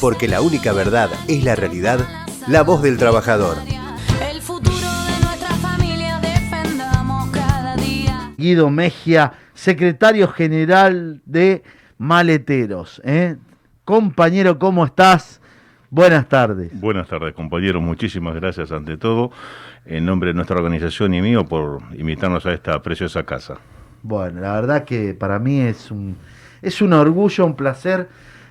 Porque la única verdad es la realidad, la voz del trabajador. El futuro de nuestra familia defendamos cada día. Guido Mejia, secretario general de Maleteros. ¿eh? Compañero, ¿cómo estás? Buenas tardes. Buenas tardes, compañeros. Muchísimas gracias ante todo, en nombre de nuestra organización y mío, por invitarnos a esta preciosa casa. Bueno, la verdad que para mí es un, es un orgullo, un placer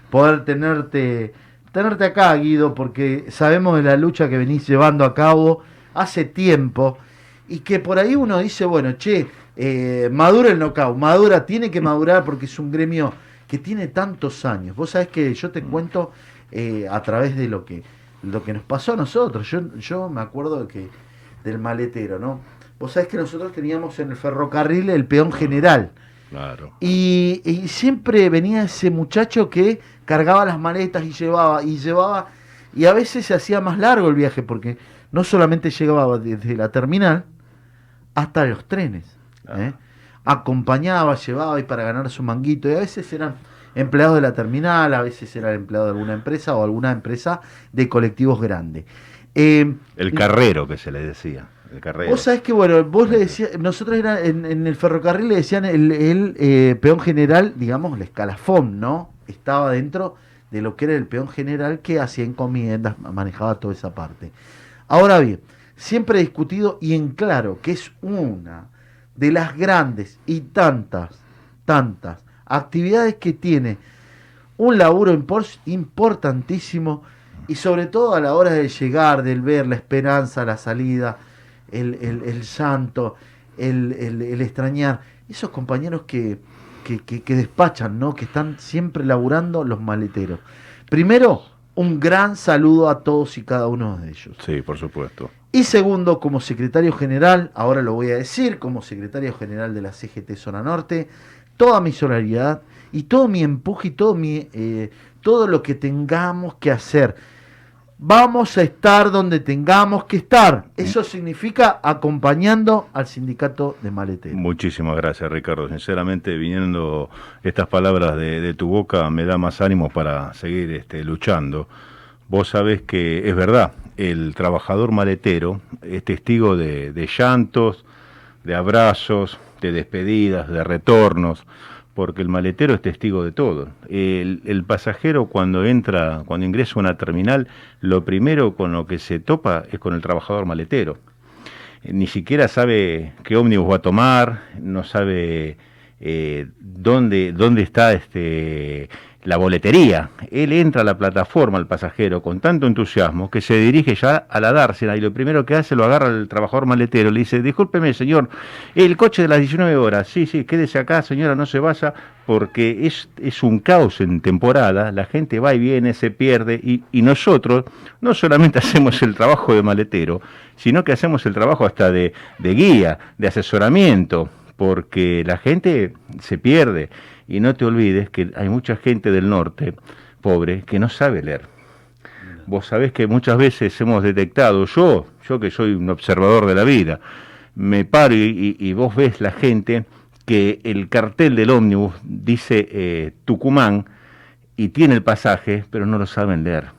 poder tenerte, tenerte acá, Guido, porque sabemos de la lucha que venís llevando a cabo hace tiempo y que por ahí uno dice, bueno, che, eh, madura el knockout, madura, tiene que madurar porque es un gremio que tiene tantos años. Vos sabés que yo te cuento eh, a través de lo que, lo que nos pasó a nosotros. Yo, yo me acuerdo de que, del maletero, ¿no? Vos sabés que nosotros teníamos en el ferrocarril el peón general. Claro. Y, y siempre venía ese muchacho que cargaba las maletas y llevaba, y llevaba, y a veces se hacía más largo el viaje, porque no solamente llegaba desde la terminal hasta los trenes. ¿eh? Acompañaba, llevaba y para ganar su manguito, y a veces eran empleados de la terminal, a veces era empleado de alguna empresa o alguna empresa de colectivos grandes. Eh, El carrero que se le decía. Vos sabés que, bueno, vos le decías, nosotros era, en, el ferrocarril le decían el, eh, peón general, digamos, el escalafón, ¿no? Estaba dentro de lo que era el peón general que hacía encomiendas, manejaba toda esa parte. Ahora bien, siempre he discutido y en claro que es una de las grandes y tantas, tantas actividades que tiene un laburo impor- importantísimo y sobre todo a la hora de llegar, del ver la esperanza, la salida, el, el, el llanto, el, el- el extrañar. Esos compañeros que, que, que- que despachan, ¿no? que están siempre laburando los maleteros. Primero, un gran saludo a todos y cada uno de ellos. Sí, por supuesto. Y segundo, como secretario general, ahora lo voy a decir, como secretario general de la CGT Zona Norte, toda mi solidaridad y todo mi empuje y todo, mi, eh, todo lo que tengamos que hacer. Vamos a estar donde tengamos que estar. Eso significa acompañando al sindicato de maleteros. Muchísimas gracias, Ricardo. Sinceramente, viniendo estas palabras de, de tu boca, me da más ánimo para seguir este, luchando. Vos sabés que es verdad, el trabajador maletero es testigo de, de llantos, de abrazos, de despedidas, de retornos, porque el maletero es testigo de todo. El, pasajero cuando entra, cuando ingresa a una terminal, lo primero con lo que se topa es con el trabajador maletero ni siquiera sabe qué ómnibus va a tomar, no sabe eh, dónde, dónde está este, la boletería. Él entra a la plataforma, el pasajero, con tanto entusiasmo que se dirige ya a la dársena y lo primero que hace lo agarra el trabajador maletero, le dice, discúlpeme señor, el coche de las 19 horas, sí, sí, quédese acá señora, no se vaya, porque es, es un caos en temporada, la gente va y viene, se pierde, y, y nosotros no solamente hacemos el trabajo de maletero, sino que hacemos el trabajo hasta de, de guía, de asesoramiento, porque la gente se pierde. Y no te olvides que hay mucha gente del norte, pobre, que no sabe leer. Vos sabés que muchas veces hemos detectado, yo, yo que soy un observador de la vida, me paro y, y- vos ves la gente que el cartel del ómnibus dice eh, Tucumán y tiene el pasaje, pero no lo saben leer.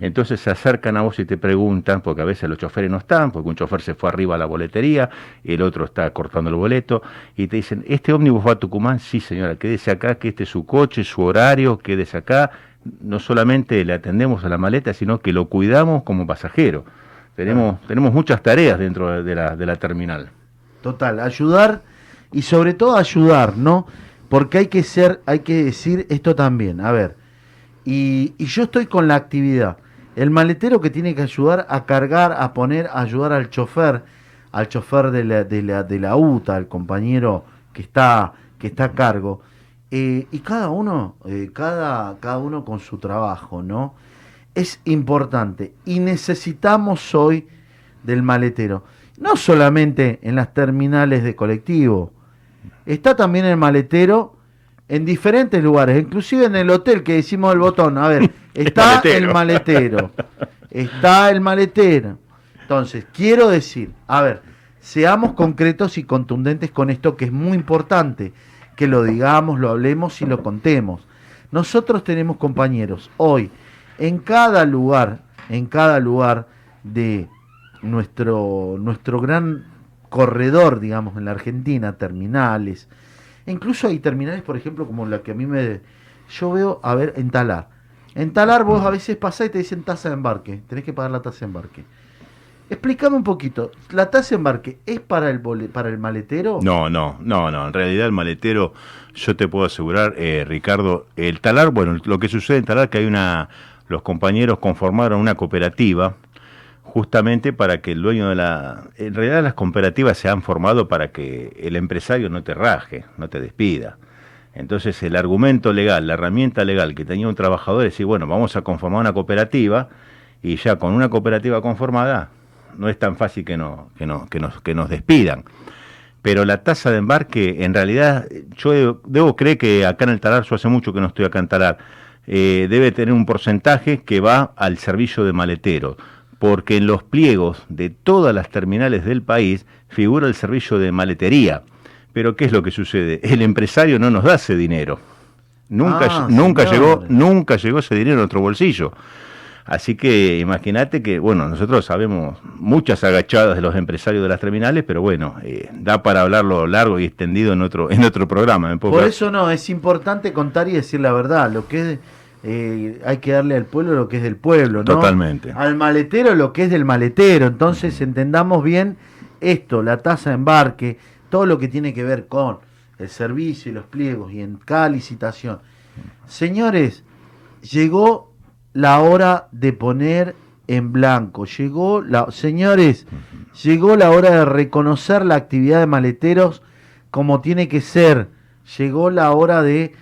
Entonces se acercan a vos y te preguntan, porque a veces los choferes no están, porque un chofer se fue arriba a la boletería, el otro está cortando el boleto, y te dicen, ¿este ómnibus va a Tucumán? Sí, señora, quédese acá, que este es su coche, su horario, quédese acá. No solamente le atendemos a la maleta, sino que lo cuidamos como pasajero. Tenemos, tenemos muchas tareas dentro de la, de la terminal. Total, ayudar y sobre todo ayudar, ¿no? Porque hay que ser, hay que decir esto también. A ver, y, yo estoy con la actividad. El maletero que tiene que ayudar a cargar, a poner, a ayudar al chofer, al chofer de la, de la, de la UTA, al compañero que está, que está a cargo. Eh, y cada uno, eh, cada, cada uno con su trabajo, ¿no? Es importante. Y necesitamos hoy del maletero. No solamente en las terminales de colectivo. Está también el maletero en diferentes lugares, inclusive en el hotel que decimos el botón. A ver, está el maletero. maletero. Está el maletero. Entonces, quiero decir, a ver, seamos concretos y contundentes con esto que es muy importante, que lo digamos, lo hablemos y lo contemos. Nosotros tenemos compañeros hoy en cada lugar, en cada lugar de nuestro, nuestro gran corredor, digamos, en la Argentina, terminales. Incluso hay terminales, por ejemplo, como la que a mí me... Yo veo, a ver, en Talar. En Talar vos a veces pasás y te dicen tasa de embarque. Tenés que pagar la tasa de embarque. Explícame un poquito. ¿La tasa de embarque es para el, para el maletero? No, no, no, no. En realidad el maletero, yo te puedo asegurar, eh, Ricardo, el talar, bueno, lo que sucede en talar que hay una, los compañeros conformaron una cooperativa justamente para que el dueño de la... En realidad las cooperativas se han formado para que el empresario no te raje, no te despida. Entonces el argumento legal, la herramienta legal que tenía un trabajador es decir, bueno, vamos a conformar una cooperativa y ya con una cooperativa conformada no es tan fácil que, no, que, no, que, nos, que nos despidan. Pero la tasa de embarque, en realidad, yo debo, creer que acá en el Talar, yo hace mucho que no estoy acá en Talar, eh, debe tener un porcentaje que va al servicio de maletero, porque en los pliegos de todas las terminales del país figura el servicio de maletería. Pero ¿qué es lo que sucede? El empresario no nos da ese dinero. Nunca, Ah, nunca llegó, nunca llegó ese dinero a nuestro bolsillo. Así que imagínate que, bueno, nosotros sabemos muchas agachadas de los empresarios de las terminales, pero bueno, eh, da para hablarlo largo y extendido en otro, en otro programa. ¿me puedo Por eso no, es importante contar y decir la verdad. Lo que es, eh, hay que darle al pueblo lo que es del pueblo, ¿no? Totalmente. Al maletero lo que es del maletero. Entonces entendamos bien esto, la tasa de embarque, todo lo que tiene que ver con el servicio y los pliegos y en cada licitación. Señores, llegó la hora de poner en blanco. Llegó la, señores, llegó la hora de reconocer la actividad de maleteros como tiene que ser. Llegó la hora de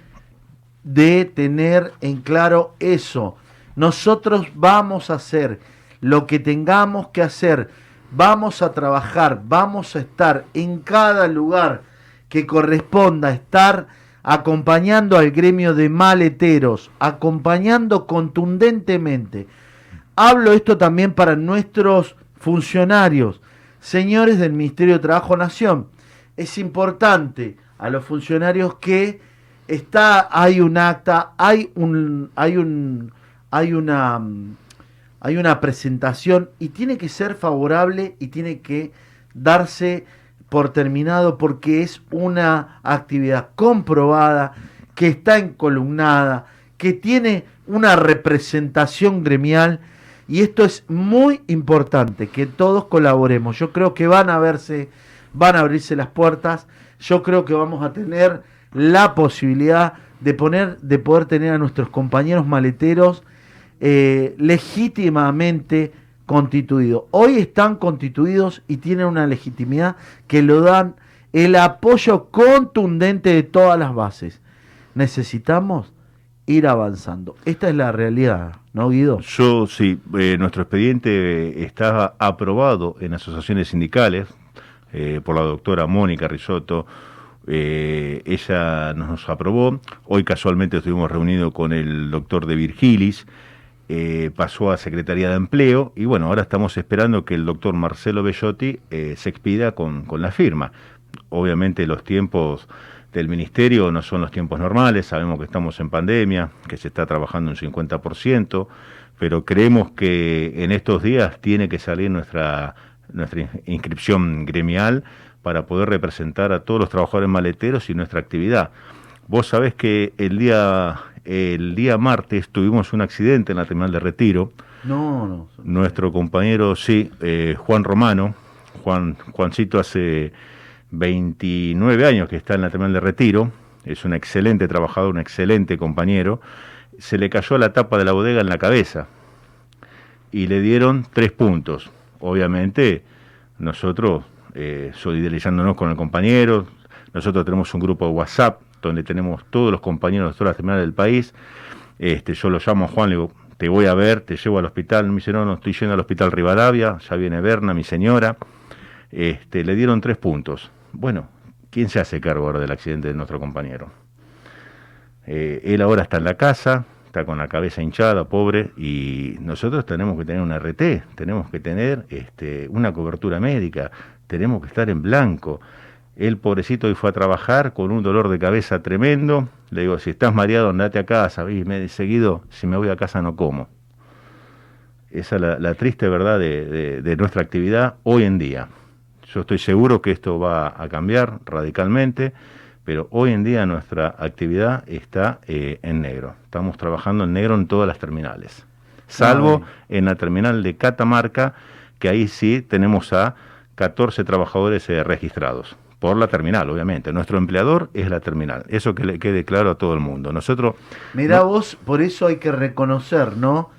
de tener en claro eso. Nosotros vamos a hacer lo que tengamos que hacer. Vamos a trabajar, vamos a estar en cada lugar que corresponda estar acompañando al gremio de maleteros, acompañando contundentemente. Hablo esto también para nuestros funcionarios, señores del Ministerio de Trabajo Nación. Es importante a los funcionarios que está hay un acta, hay un hay un hay una hay una presentación y tiene que ser favorable y tiene que darse por terminado porque es una actividad comprobada, que está encolumnada, que tiene una representación gremial y esto es muy importante, que todos colaboremos. Yo creo que van a verse, van a abrirse las puertas, yo creo que vamos a tener la posibilidad de poner, de poder tener a nuestros compañeros maleteros eh, legítimamente constituidos. Hoy están constituidos y tienen una legitimidad que lo dan el apoyo contundente de todas las bases. Necesitamos ir avanzando. Esta es la realidad, ¿no, Guido? Yo sí, eh, nuestro expediente eh, está aprobado en asociaciones sindicales por la doctora Mónica Risotto. Eh, ella nos aprobó. Hoy casualmente estuvimos reunidos con el doctor de Virgilis. eh, pasó a Secretaría de Empleo y bueno, ahora estamos esperando que el doctor Marcelo Bellotti eh, se expida con, con la firma. Obviamente los tiempos del ministerio no son los tiempos normales, sabemos que estamos en pandemia, que se está trabajando un 50%, pero creemos que en estos días tiene que salir nuestra, nuestra in- inscripción gremial para poder representar a todos los trabajadores maleteros y nuestra actividad. Vos sabés que el día, el día martes tuvimos un accidente en la terminal de retiro. No, no. Nuestro compañero, sí, eh, Juan Romano, Juan, Juancito hace 29 años que está en la terminal de retiro, es un excelente trabajador, un excelente compañero, se le cayó la tapa de la bodega en la cabeza y le dieron tres puntos. Obviamente, nosotros, eh, solidarizándonos con el compañero, nosotros tenemos un grupo de WhatsApp donde tenemos todos los compañeros de todas las terminales del país. Este, yo lo llamo a Juan, le digo, te voy a ver, te llevo al hospital. Me dice, no, no, estoy yendo al hospital Rivadavia, ya viene Berna, mi señora. Este, le dieron tres puntos. Bueno, ¿quién se hace cargo ahora del accidente de nuestro compañero? Eh, él ahora está en la casa, está con la cabeza hinchada, pobre, y nosotros tenemos que tener un RT, tenemos que tener este, una cobertura médica, tenemos que estar en blanco. El pobrecito hoy fue a trabajar con un dolor de cabeza tremendo. Le digo, si estás mareado, andate a casa. Y me he seguido, si me voy a casa no como. Esa es la, la triste verdad de, de- de nuestra actividad hoy en día. Yo estoy seguro que esto va a cambiar radicalmente, pero hoy en día nuestra actividad está eh, en negro. Estamos trabajando en negro en todas las terminales, salvo en la terminal de Catamarca, que ahí sí tenemos a 14 trabajadores eh, registrados. Por la terminal, obviamente. Nuestro empleador es la terminal. Eso que le quede claro a todo el mundo. Nosotros Mirá No. vos, por eso hay que reconocer, ¿no?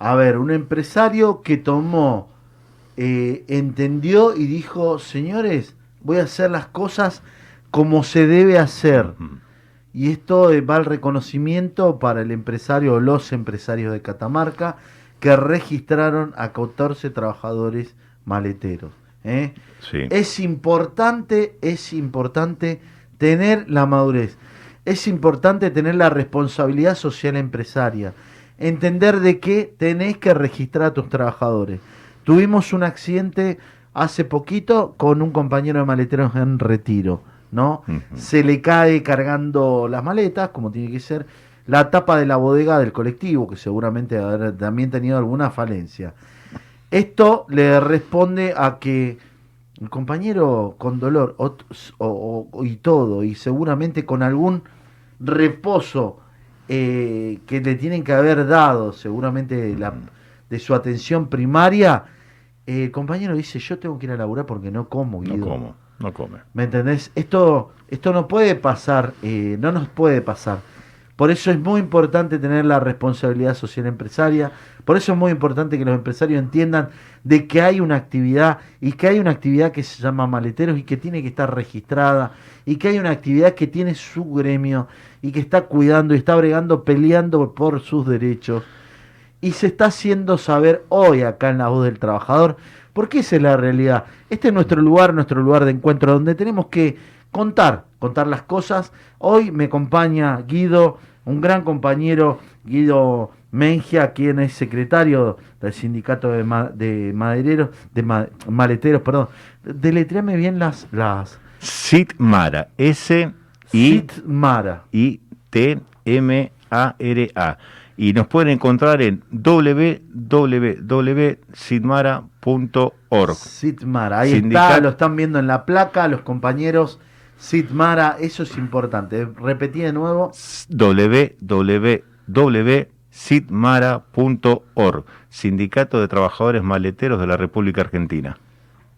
A ver, un empresario que tomó, eh, entendió y dijo, señores, voy a hacer las cosas como se debe hacer. Y esto eh, va al reconocimiento para el empresario o los empresarios de Catamarca que registraron a 14 trabajadores maleteros. ¿Eh? Sí. Es importante, es importante tener la madurez. Es importante tener la responsabilidad social empresaria. Entender de que tenés que registrar a tus trabajadores. Tuvimos un accidente hace poquito con un compañero de maleteros en retiro, ¿no? Se le cae cargando las maletas, como tiene que ser, la tapa de la bodega del colectivo, que seguramente habrá también tenido alguna falencia. Esto le responde a que el compañero con dolor o- o- o- y todo, y seguramente con algún reposo eh, que le tienen que haber dado, seguramente de, la- de su atención primaria, eh, el compañero dice, yo tengo que ir a laburar porque no como, No Guido". como, no come. ¿Me entendés? Esto, esto no puede pasar, eh, no nos puede pasar. Por eso es muy importante tener la responsabilidad social empresaria. Por eso es muy importante que los empresarios entiendan de que hay una actividad y que hay una actividad que se llama maleteros y que tiene que estar registrada y que hay una actividad que tiene su gremio y que está cuidando y está bregando, peleando por sus derechos y se está haciendo saber hoy acá en la voz del trabajador, porque esa es la realidad. Este es nuestro lugar, nuestro lugar de encuentro, donde tenemos que contar, contar las cosas. Hoy me acompaña Guido, un gran compañero, Guido Mengia, quien es secretario del sindicato de, ma- de madereros, de ma- maleteros, perdón. Deletréame bien las, las Sitmara, S I Sitmara. I T M A R A. Y nos pueden encontrar en www.sitmara.org. Sitmara, ahí está, lo están viendo en la placa, los compañeros Sitmara, eso es importante. Repetí de nuevo, www.sitmara.org. Sindicato de Trabajadores Maleteros de la República Argentina.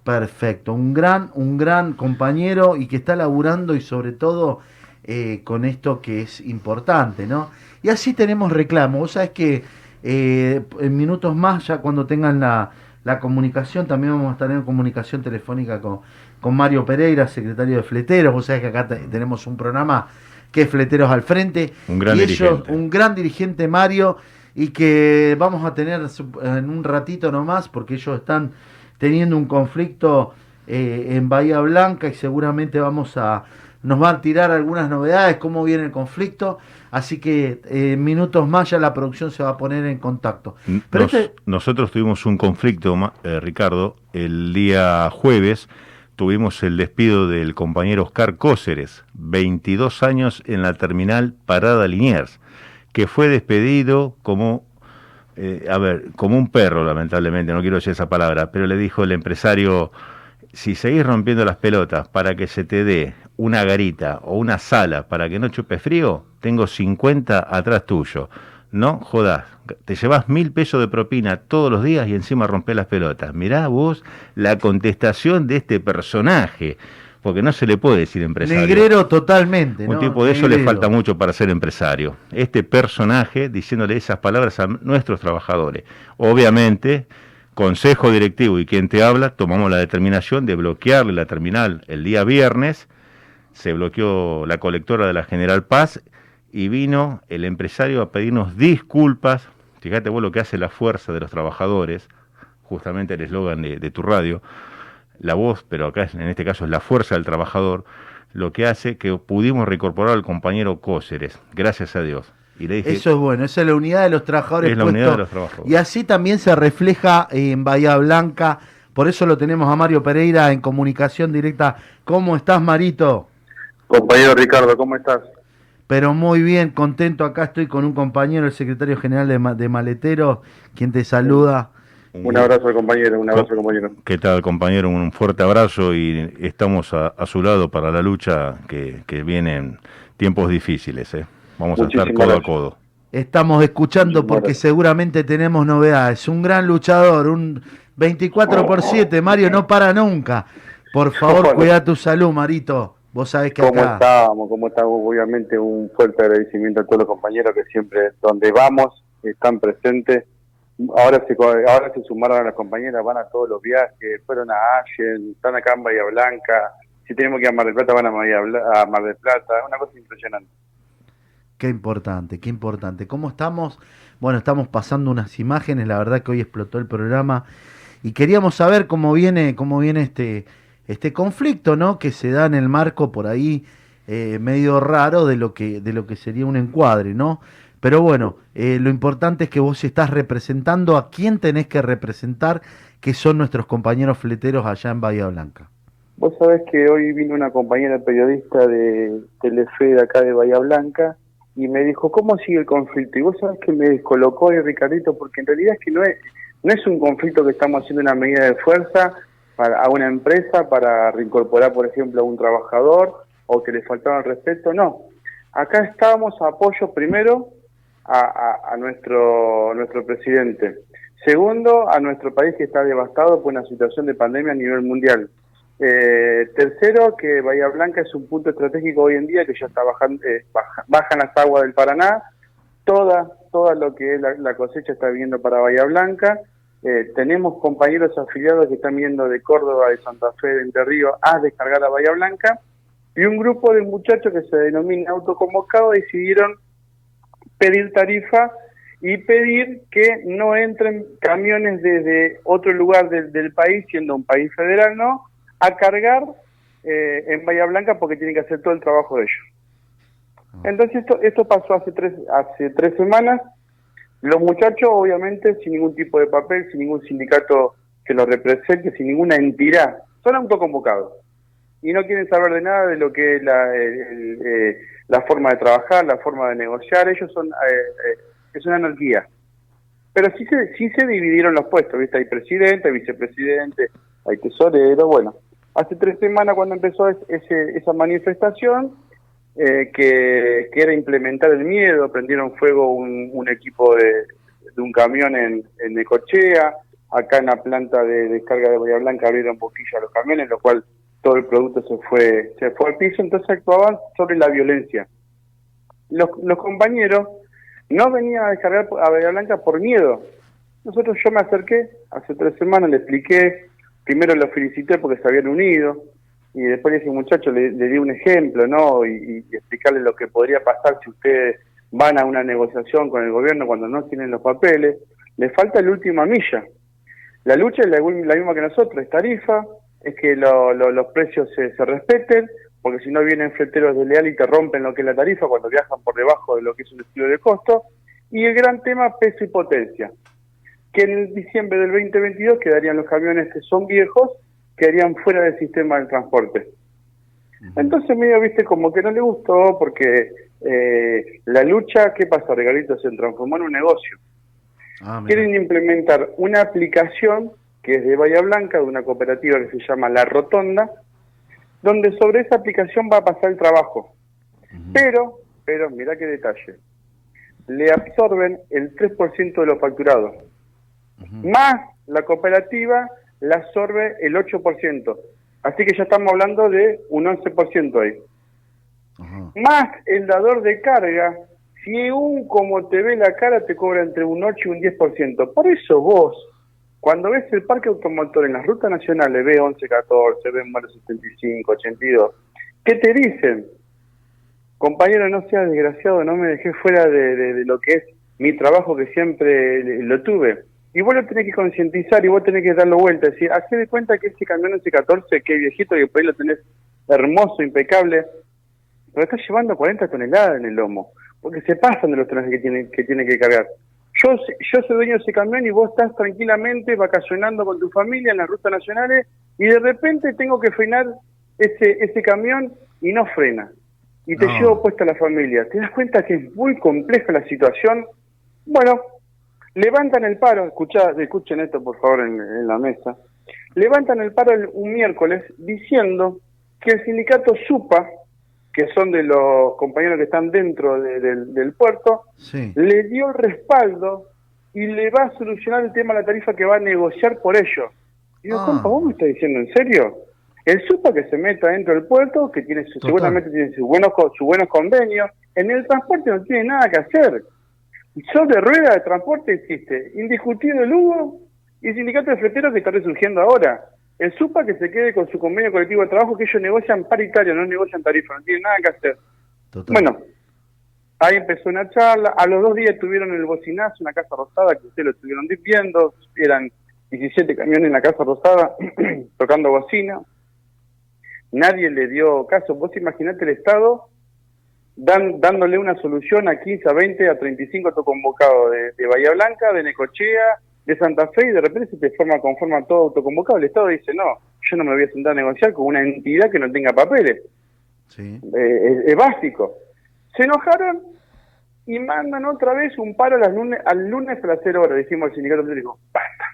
perfecto, un gran, un gran compañero y que está laburando y sobre todo eh, con esto que es importante, ¿no? Y así tenemos reclamo, vos sabés que eh, en minutos más, ya cuando tengan la, la comunicación, también vamos a estar en comunicación telefónica con, con Mario Pereira, secretario de Fleteros, vos sabés que acá te- tenemos un programa que es Fleteros al Frente, Un gran y ellos, dirigente. un gran dirigente Mario, y que vamos a tener en un ratito nomás, porque ellos están teniendo un conflicto eh, en Bahía Blanca y seguramente vamos a nos va a tirar algunas novedades, cómo viene el conflicto, así que eh, minutos más ya la producción se va a poner en contacto. Pero Nos- este- Nosotros tuvimos un conflicto, eh, Ricardo, el día jueves tuvimos el despido del compañero Oscar Cóceres, 22 años en la terminal Parada Liniers, que fue despedido como, eh, a ver, como un perro, lamentablemente, no quiero decir esa palabra, pero le dijo el empresario, si seguís rompiendo las pelotas para que se te dé una garita o una sala para que no chupe frío, tengo 50 atrás tuyo. No jodas, te llevas mil pesos de propina todos los días y encima rompés las pelotas. Mirá vos la contestación de este personaje, porque no se le puede decir empresario. Negrero totalmente. Un ¿no? tipo de eso le falta mucho para ser empresario. Este personaje diciéndole esas palabras a nuestros trabajadores. Obviamente, consejo directivo y quien te habla, tomamos la determinación de bloquearle la terminal el día viernes. Se bloqueó la colectora de la General Paz y vino el empresario a pedirnos disculpas. Fíjate vos lo que hace la fuerza de los trabajadores, justamente el eslogan de, de tu radio, la voz, pero acá en este caso es la fuerza del trabajador, lo que hace que pudimos reincorporar al compañero Cóceres, gracias a Dios. Y le dije, Eso es bueno, esa es la unidad de los trabajadores. Es la puesto- unidad de los trabajadores. Y así también se refleja en Bahía Blanca. Por eso lo tenemos a Mario Pereira en comunicación directa. ¿Cómo estás, Marito? Compañero Ricardo, ¿cómo estás? Pero muy bien, contento. Acá estoy con un compañero, el secretario general de, Ma- de Maletero, quien te saluda. Un abrazo, compañero, un abrazo, compañero. ¿Qué tal, compañero? Un fuerte abrazo y estamos a, a su lado para la lucha que, que vienen tiempos difíciles. ¿eh? Vamos a estar codo a codo. Estamos escuchando Muchísimas porque gracias. seguramente tenemos novedades. Un gran luchador, un 24 por 7. Mario no para nunca. Por favor, cuida tu salud, Marito. Vos sabés que ¿Cómo acá... estamos? ¿Cómo? Obviamente un fuerte agradecimiento a todos los compañeros que siempre, donde vamos, están presentes. Ahora se, ahora se sumaron a las compañeras, van a todos los viajes, fueron a Allen, están acá en Bahía Blanca. Si tenemos que ir a Mar del Plata, van a, Bahía a Mar del Plata. Es una cosa impresionante. Qué importante, qué importante. ¿Cómo estamos? Bueno, estamos pasando unas imágenes, la verdad que hoy explotó el programa y queríamos saber cómo viene, cómo viene este, este conflicto, ¿no? Que se da en el marco por ahí eh, medio raro de lo que, de lo que sería un encuadre, ¿no? Pero bueno, eh, lo importante es que vos estás representando a quién tenés que representar, que son nuestros compañeros fleteros allá en Bahía Blanca. Vos sabés que hoy vino una compañera periodista de Telefe de acá de Bahía Blanca y me dijo, ¿cómo sigue el conflicto? Y vos sabés que me descolocó ahí, Ricardito, porque en realidad es que no es, no es un conflicto que estamos haciendo una medida de fuerza a una empresa para reincorporar, por ejemplo, a un trabajador o que le faltaba el respeto, no. Acá estábamos a apoyo primero a, nuestro, nuestro presidente. Segundo, a nuestro país que está devastado por una situación de pandemia a nivel mundial. Eh, tercero, que Bahía Blanca es un punto estratégico hoy en día que ya está bajando, eh, baja- bajan las aguas del Paraná, toda, toda lo que es la, la cosecha está viniendo para Bahía Blanca. Eh, tenemos compañeros afiliados que están viendo de Córdoba, de Santa Fe, de Entre Ríos a descargar a Bahía Blanca y un grupo de muchachos que se denomina autoconvocados decidieron pedir tarifa y pedir que no entren camiones desde otro lugar del, del país, siendo un país federal, ¿no? A cargar eh, en Bahía Blanca porque tienen que hacer todo el trabajo de ellos. Entonces esto, esto pasó hace tres, hace tres semanas. Los muchachos, obviamente, sin ningún tipo de papel, sin ningún sindicato que los represente, sin ninguna entidad, son autoconvocados. Y no quieren saber de nada de lo que es la, el- eh, la forma de trabajar, la forma de negociar. Ellos son, eh, eh, es una anarquía. Pero sí se, sí se dividieron los puestos, ¿viste? Hay presidente, vicepresidente, hay tesorero, bueno. Hace tres semanas cuando empezó es- ese, esa manifestación, eh, que, que era implementar el miedo, prendieron fuego un, un equipo de, de un camión en, en Necochea, acá en la planta de descarga de Bahía Blanca abrieron boquilla los camiones, lo cual todo el producto se fue, se fue al piso, entonces actuaban sobre la violencia. Los, los compañeros no venían a descargar a Bahía Blanca por miedo. Nosotros yo me acerqué hace tres semanas, le expliqué, primero los felicité porque se habían unido, y después le dije, muchacho, le, le di un ejemplo, ¿no? Y, y explicarle lo que podría pasar si ustedes van a una negociación con el gobierno cuando no tienen los papeles. Le falta la última milla. La lucha es la, misma que nosotros, es tarifa, es que lo- lo- los precios se, se respeten, porque si no vienen fleteros de leal y te rompen lo que es la tarifa cuando viajan por debajo de lo que es un estilo de costo. Y el gran tema, peso y potencia, que en diciembre del 2022 quedarían los camiones que son viejos, quedarían fuera del sistema del transporte. Entonces medio, viste, como que no le gustó porque eh, la lucha, ¿qué pasó, Regalito? Se transformó en un negocio. Ah. Quieren implementar una aplicación que es de Bahía Blanca, de una cooperativa que se llama La Rotonda, donde sobre esa aplicación va a pasar el trabajo. Pero, pero, mira qué detalle, le absorben el 3% de los facturados, más la cooperativa le absorbe el 8%. Así que ya estamos hablando de un 11% ahí Ajá. más el dador de carga, si un como te ve la cara te cobra entre un 8 y un 10%. Por eso vos, cuando ves el parque automotor en las rutas nacionales, B11, 14, B 75, 82, ¿qué te dicen? Compañero, no seas desgraciado, no me dejé fuera de, de- de lo que es mi trabajo que siempre lo tuve. Y vos lo tenés que concientizar y vos tenés que darlo vuelta. Es decir, hacé de cuenta que ese camión ese 14, que viejito, que por ahí lo tenés hermoso, impecable, pero está llevando 40 toneladas en el lomo, porque se pasan de los tonelajes que tiene que, tiene que cargar. Yo, yo soy dueño de ese camión y vos estás tranquilamente vacacionando con tu familia en las rutas nacionales y de repente tengo que frenar ese, ese camión y no frena. y te No. llevo puesta la familia. ¿Te das cuenta que es muy compleja la situación? Bueno, levantan el paro, escuchá, escuchen esto por favor en, en la mesa, levantan el paro el- un miércoles diciendo que el sindicato SUPA, que son de los compañeros que están dentro de- del- del puerto, Sí. le dio el respaldo y le va a solucionar el tema de la tarifa que va a negociar por ellos. Y digo, Ah. compa, ¿vos me estás diciendo en serio? El SUPA que se meta dentro del puerto, que tiene su- seguramente tiene sus buenos, sus buenos convenios, en el transporte no tiene nada que hacer. Sobre rueda de transporte existe indiscutido el Hugo y el sindicato de fleteros que está resurgiendo ahora. El SUPA que se quede con su convenio colectivo de trabajo que ellos negocian paritario, no negocian tarifa, no tienen nada que hacer. Total. Bueno, ahí empezó una charla. A los dos días tuvieron el bocinazo en la Casa Rosada, que ustedes lo estuvieron viendo. Eran 17 camiones en la Casa Rosada tocando bocina. Nadie le dio caso. Vos imaginate el Estado dan, dándole una solución a 15, a 20, a 35 autoconvocados de, de Bahía Blanca, de Necochea, de Santa Fe, y de repente se te forma, conforma todo autoconvocado. El Estado dice, no, yo no me voy a sentar a negociar con una entidad que no tenga papeles Sí. eh, es, es básico. Se enojaron y mandan otra vez un paro las lunes, al lunes a las 0 horas. Dijimos al sindicato dijo, basta,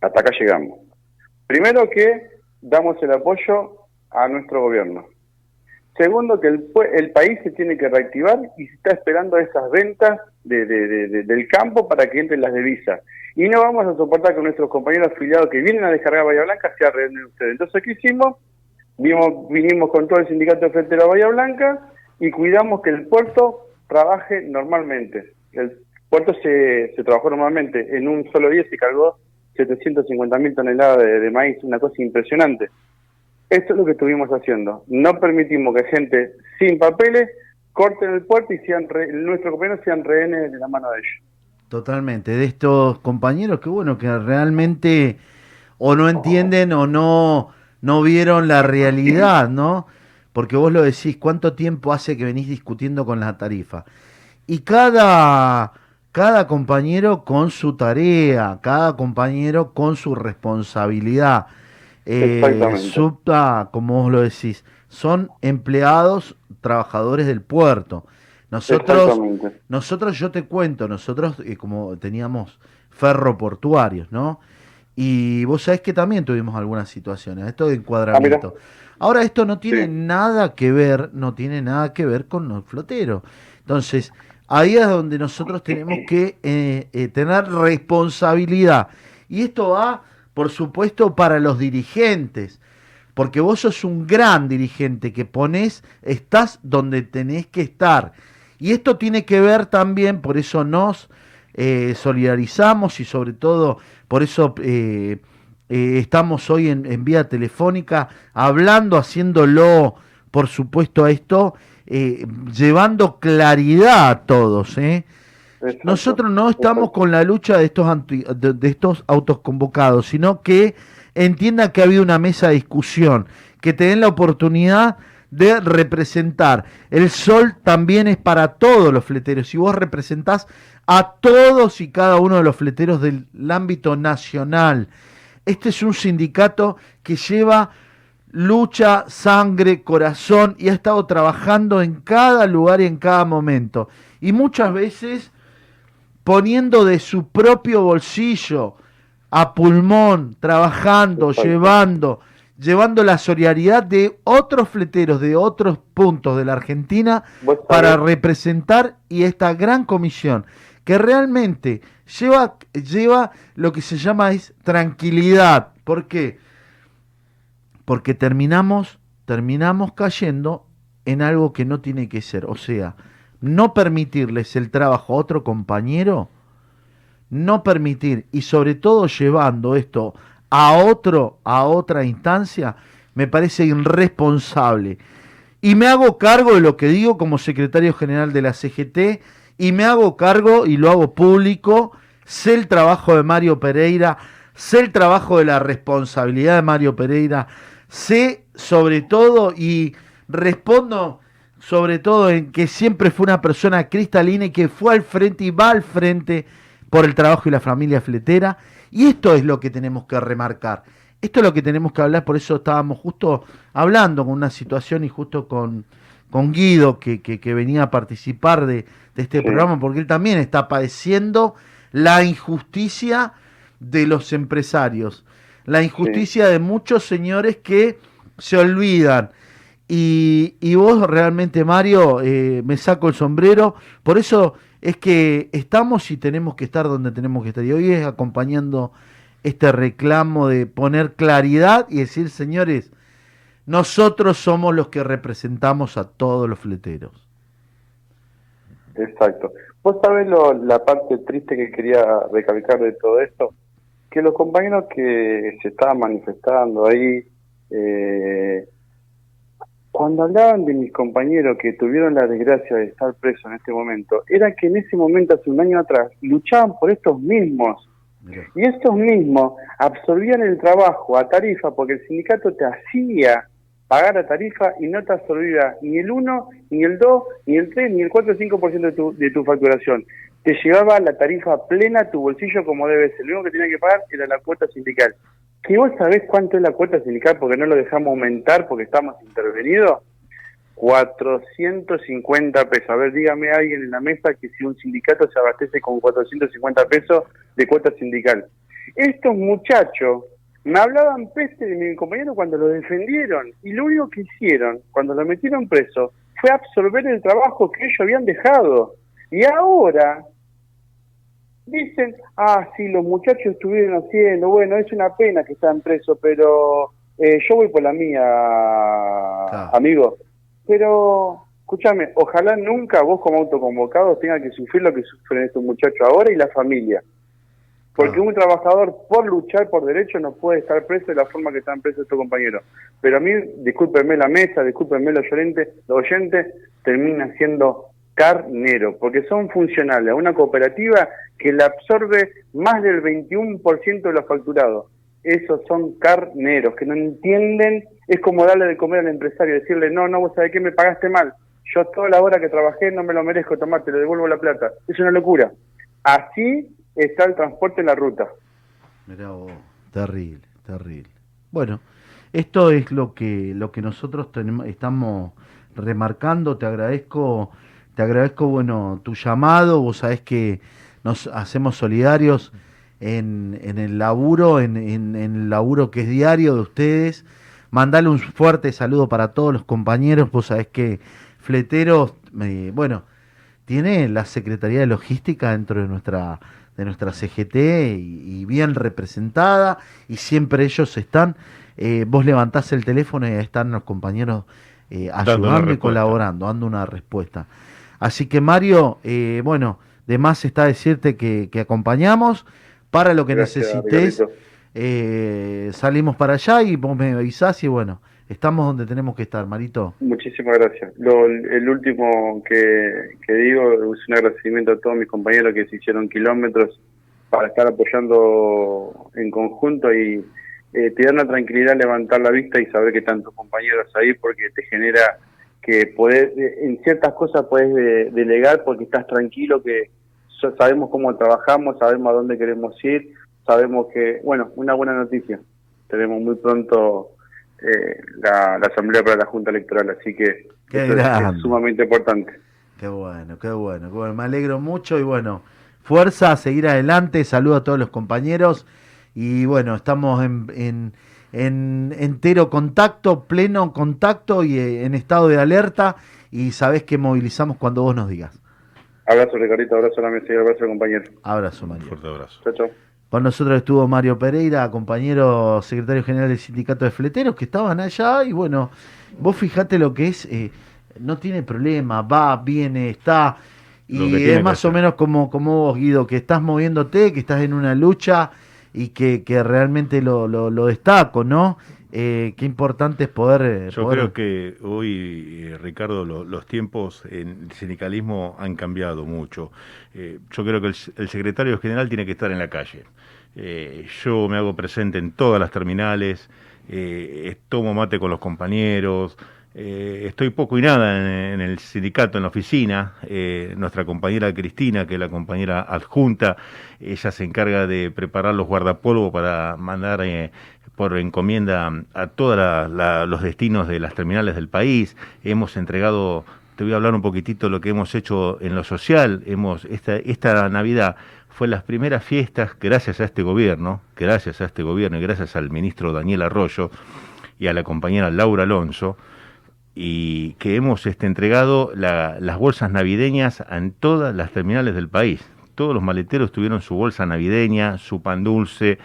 hasta acá llegamos. Primero que damos el apoyo a nuestro gobierno. Segundo, que el, el país se tiene que reactivar y se está esperando esas ventas de- de- de- de- del campo para que entren las divisas. Y no vamos a soportar que nuestros compañeros afiliados que vienen a descargar Bahía Blanca se arreglen ustedes. Entonces, ¿qué hicimos? Vinimos con todo el sindicato de Frente de Bahía Blanca y cuidamos que el puerto trabaje normalmente. El puerto se, se trabajó normalmente. En un solo día se cargó 750 mil toneladas de, de maíz, una cosa impresionante. Esto es lo que estuvimos haciendo. No permitimos que gente sin papeles corten el puerto y sean re- nuestros compañeros sean rehenes de la mano de ellos. Totalmente, de estos compañeros que bueno, que realmente o no entienden o no, no vieron la realidad, ¿no? Porque vos lo decís, ¿cuánto tiempo hace que venís discutiendo con la tarifa? Y cada, cada compañero con su tarea, cada compañero con su responsabilidad. Eh. Supta, como vos lo decís, son empleados, trabajadores del puerto. Nosotros nosotros, yo te cuento, nosotros eh, como teníamos ferroportuarios, ¿no? Y vos sabés que también tuvimos algunas situaciones, esto de encuadramiento. Ahora, esto no tiene Sí. nada que ver, no tiene nada que ver con los floteros. Entonces, ahí es donde nosotros tenemos que eh, eh, tener responsabilidad. Y esto va, por supuesto, para los dirigentes. Porque vos sos un gran dirigente que pones, estás donde tenés que estar. Y esto tiene que ver también, por eso nos eh, solidarizamos y sobre todo por eso eh, eh, estamos hoy en, en vía telefónica hablando, haciéndolo, por supuesto, a esto, llevando claridad a todos. Exacto. Nosotros no estamos con la lucha de estos, anti- de, de estos autos convocados, sino que entiendan que ha habido una mesa de discusión, que te den la oportunidad de representar. El sol también es para todos los fleteros y vos representás a todos y cada uno de los fleteros del ámbito nacional. Este es un sindicato que lleva lucha, sangre, corazón y ha estado trabajando en cada lugar y en cada momento. Y muchas veces poniendo de su propio bolsillo a pulmón, trabajando, llevando, llevando la solidaridad de otros fleteros de otros puntos de la Argentina para representar y esta gran comisión que realmente lleva, lleva lo que se llama es tranquilidad. ¿Por qué? Porque terminamos, terminamos cayendo en algo que no tiene que ser. O sea, no permitirles el trabajo a otro compañero, no permitir, y sobre todo llevando esto a otro, a otra instancia, me parece irresponsable. Y me hago cargo de lo que digo como secretario general de la CGT, y me hago cargo y lo hago público, sé el trabajo de Mario Pereira, sé el trabajo de la responsabilidad de Mario Pereira, sé sobre todo y respondo sobre todo en que siempre fue una persona cristalina y que fue al frente y va al frente por el trabajo y la familia fletera. Y esto es lo que tenemos que remarcar. Esto es lo que tenemos que hablar, por eso estábamos justo hablando con una situación y justo con, con Guido, que, que, que venía a participar de, de este Sí. programa, porque él también está padeciendo la injusticia de los empresarios, la injusticia de muchos señores que se olvidan. Y, vos realmente, Mario, eh, me saco el sombrero. Por eso es que estamos y tenemos que estar donde tenemos que estar. Y hoy es acompañando este reclamo de poner claridad y decir, señores, nosotros somos los que representamos a todos los fleteros. Exacto. Vos sabés lo, la parte triste que quería recalcar de todo esto, que los compañeros que se estaban manifestando ahí, eh, cuando hablaban de mis compañeros que tuvieron la desgracia de estar presos en este momento, era que en ese momento, hace un año atrás, luchaban por estos mismos. Y estos mismos absorbían el trabajo a tarifa porque el sindicato te hacía pagar a tarifa y no te absorbía ni el 1, ni el 2, ni el 3, ni el 4 o 5% de tu, de tu facturación. Te llevaba la tarifa plena a tu bolsillo como debe ser. Lo único que tenías que pagar era la cuota sindical. ¿Que vos sabés cuánto es la cuota sindical porque no lo dejamos aumentar porque estamos intervenidos? 450 pesos. A ver, dígame alguien en la mesa que si un sindicato se abastece con 450 pesos de cuota sindical. Estos muchachos me hablaban peste de mi compañero cuando lo defendieron y lo único que hicieron cuando lo metieron preso fue absorber el trabajo que ellos habían dejado. Y ahora dicen, ah, sí, los muchachos estuvieron haciendo, bueno, es una pena que están presos, pero eh, yo voy por la mía, Claro. amigo. Pero, escúchame, ojalá nunca vos como autoconvocado tengas que sufrir lo que sufren estos muchachos ahora y la familia. Porque un trabajador, por luchar por derecho, no puede estar preso de la forma que están presos estos compañeros. Pero a mí, discúlpenme la mesa, discúlpenme los oyentes, los oyentes termina siendo carnero, porque son funcionales a una cooperativa que le absorbe más del 21% de los facturados. Esos son carneros, que no entienden, es como darle de comer al empresario, decirle, no, no, vos sabés que me pagaste mal, yo toda la hora que trabajé no me lo merezco tomar, te le devuelvo la plata. Es una locura. Así está el transporte en la ruta. Mirá vos, terrible, terrible. Bueno, esto es lo que lo que nosotros tenemos, estamos remarcando. Te agradezco, te agradezco, bueno, tu llamado. Vos sabés que nos hacemos solidarios en, en el laburo, en, en- en el laburo que es diario de ustedes. Mandale un fuerte saludo para todos los compañeros. Vos sabés que Fleteros, eh, bueno, tiene la Secretaría de Logística dentro de nuestra de nuestra CGT y, y bien representada y siempre ellos están eh, vos levantás el teléfono y están los compañeros eh, ayudando y colaborando, dando una respuesta. Así que Mario, eh, bueno, de más está decirte que, que acompañamos para lo que Gracias, necesites. Eh, salimos para allá y vos me avisás y bueno, estamos donde tenemos que estar, Marito. Muchísimas gracias. Lo, el último que, que digo es un agradecimiento a todos mis compañeros que se hicieron kilómetros para estar apoyando en conjunto y eh, te da una tranquilidad levantar la vista y saber que están tus compañeros ahí porque te genera que podés, eh, en ciertas cosas puedes de- delegar porque estás tranquilo, que sabemos cómo trabajamos, sabemos a dónde queremos ir, sabemos que, bueno, una buena noticia. Tenemos muy pronto eh, la, la Asamblea para la Junta Electoral, así que eso es sumamente importante. Qué bueno, qué bueno, qué bueno. Me alegro mucho y bueno, fuerza a seguir adelante. Saludo a todos los compañeros y bueno, estamos en, en, en entero contacto, pleno contacto y eh, en estado de alerta y sabés que movilizamos cuando vos nos digas. Abrazo, Ricardito, abrazo a la mesa y abrazo compañero. Abrazo, Un Mario. fuerte abrazo. Chao, chao. Con nosotros estuvo Mario Pereira, compañero secretario general del sindicato de fleteros, que estaban allá y bueno, vos fijate lo que es, eh, no tiene problema, va, viene, está, y es más o menos como, como vos, Guido, que estás moviéndote, que estás en una lucha y que, que realmente lo, lo, lo destaco, ¿no? Eh, qué importante es poder... eh, Yo poder- creo que hoy, eh, Ricardo, lo- los tiempos en el sindicalismo han cambiado mucho. Eh, yo creo que el, el secretario general tiene que estar en la calle. Yo me hago presente en todas las terminales, tomo mate con los compañeros, eh, estoy poco y nada en, el sindicato, en la oficina. Eh, nuestra compañera Cristina, que es la compañera adjunta, ella se encarga de preparar los guardapolvos para mandar eh, por encomienda a todos los destinos de las terminales del país. Hemos entregado, te voy a hablar un poquitito de lo que hemos hecho en lo social. Hemos, esta, esta Navidad fue las primeras fiestas, gracias a este gobierno, gracias a este gobierno y gracias al ministro Daniel Arroyo y a la compañera Laura Alonso, y que hemos este, entregado las bolsas navideñas en todas las terminales del país. Todos los maleteros tuvieron su bolsa navideña, su pan dulce,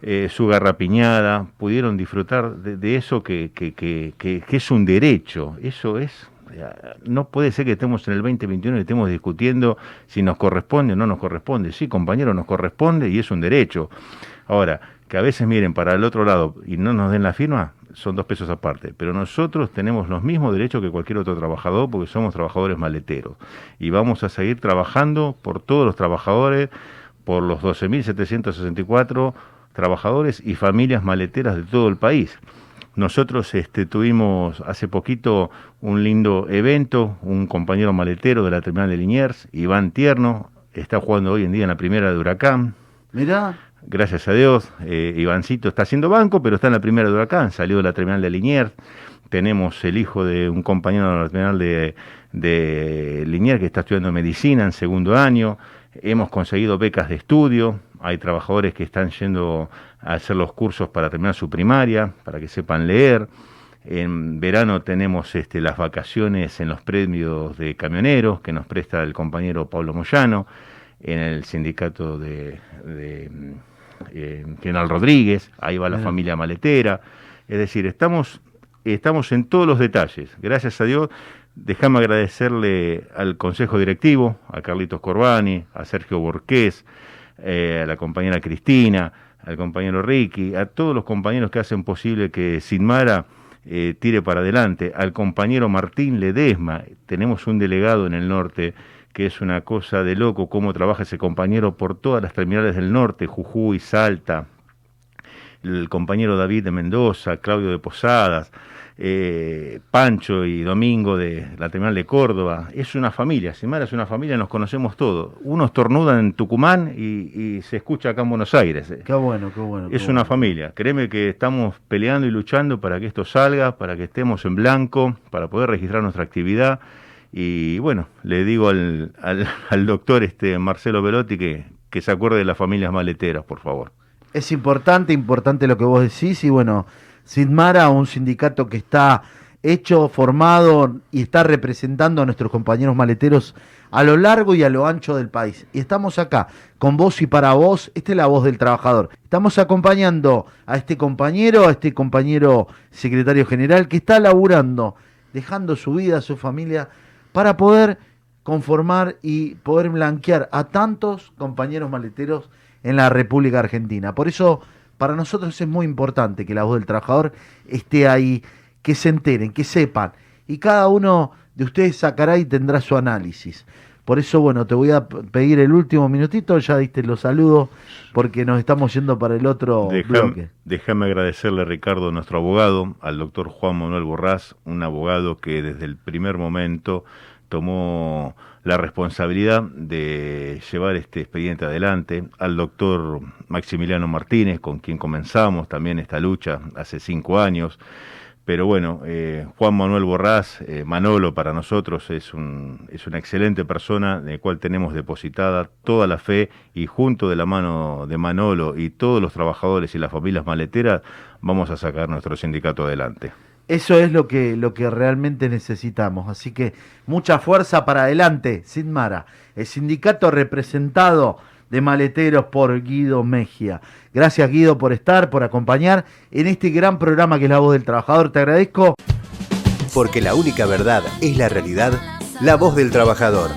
eh, su garrapiñada, pudieron disfrutar de, eso que, que, que, que, es un derecho. Eso es, eh, no puede ser que estemos en el 2021 y estemos discutiendo si nos corresponde o no nos corresponde. Sí, compañero, nos corresponde y es un derecho. Ahora, que a veces miren para el otro lado y no nos den la firma, son dos pesos aparte. Pero nosotros tenemos los mismos derechos que cualquier otro trabajador porque somos trabajadores maleteros. Y vamos a seguir trabajando por todos los trabajadores, por los 12.764 trabajadores y familias maleteras de todo el país. Nosotros este, tuvimos hace poquito un lindo evento, un compañero maletero de la terminal de Liniers, Iván Tierno, está jugando hoy en día en la primera de Huracán. Mirá gracias a Dios, eh, Ivancito está haciendo banco, pero está en la primera de huracán, salió de la terminal de Liniers. Tenemos el hijo de un compañero de la terminal de, de Liniers que está estudiando medicina en segundo año. Hemos conseguido becas de estudio. Hay trabajadores que están yendo a hacer los cursos para terminar su primaria, para que sepan leer. En verano tenemos este, las vacaciones en los premios de camioneros que nos presta el compañero Pablo Moyano en el sindicato de eh, General Rodríguez, ahí va la familia maletera. Es decir, estamos, estamos en todos los detalles. Gracias a Dios, déjame agradecerle al Consejo Directivo, a Carlitos Corbani, a Sergio Borqués, eh, a la compañera Cristina, al compañero Ricky, a todos los compañeros que hacen posible que Sinmara eh, tire para adelante, al compañero Martín Ledesma, tenemos un delegado en el norte que es una cosa de loco cómo trabaja ese compañero por todas las terminales del norte, Jujuy, Salta, el compañero David de Mendoza, Claudio de Posadas, eh, Pancho y Domingo de la terminal de Córdoba. Es una familia, Simara es una familia, nos conocemos todos. Uno estornuda en Tucumán y, se escucha acá en Buenos Aires. Qué bueno, qué bueno. es una familia. Créeme que estamos peleando y luchando para que esto salga, para que estemos en blanco, para poder registrar nuestra actividad y bueno, le digo al, al, doctor este Marcelo Velotti que, que se acuerde de las familias maleteras, por favor. Es importante, importante lo que vos decís y bueno, Sidmara, un sindicato que está hecho, formado y está representando a nuestros compañeros maleteros a lo largo y a lo ancho del país. Y estamos acá, con vos y para vos, esta es la voz del trabajador. Estamos acompañando a este compañero, a este compañero secretario general que está laburando, dejando su vida, su familia para poder conformar y poder blanquear a tantos compañeros maleteros en la República Argentina. Por eso, para nosotros es muy importante que la voz del trabajador esté ahí, que se enteren, que sepan. Y cada uno de ustedes sacará y tendrá su análisis. Por eso, bueno, te voy a pedir el último minutito, ya diste los saludos, porque nos estamos yendo para el otro bloque. Déjame agradecerle, Ricardo, nuestro abogado, al doctor Juan Manuel Borrás, un abogado que desde el primer momento tomó la responsabilidad de llevar este expediente adelante, al doctor Maximiliano Martínez, con quien comenzamos también esta lucha hace cinco años, pero bueno, eh, Juan Manuel Borrás, eh, Manolo para nosotros es, un, es una excelente persona de la cual tenemos depositada toda la fe y junto de la mano de Manolo y todos los trabajadores y las familias maleteras vamos a sacar nuestro sindicato adelante. Eso es lo que, lo que realmente necesitamos. Así que mucha fuerza para adelante, Sidmara. El sindicato representado de maleteros por Guido Mejía. Gracias Guido por estar, por acompañar en este gran programa que es La Voz del Trabajador. Te agradezco. Porque la única verdad es la realidad, La Voz del Trabajador.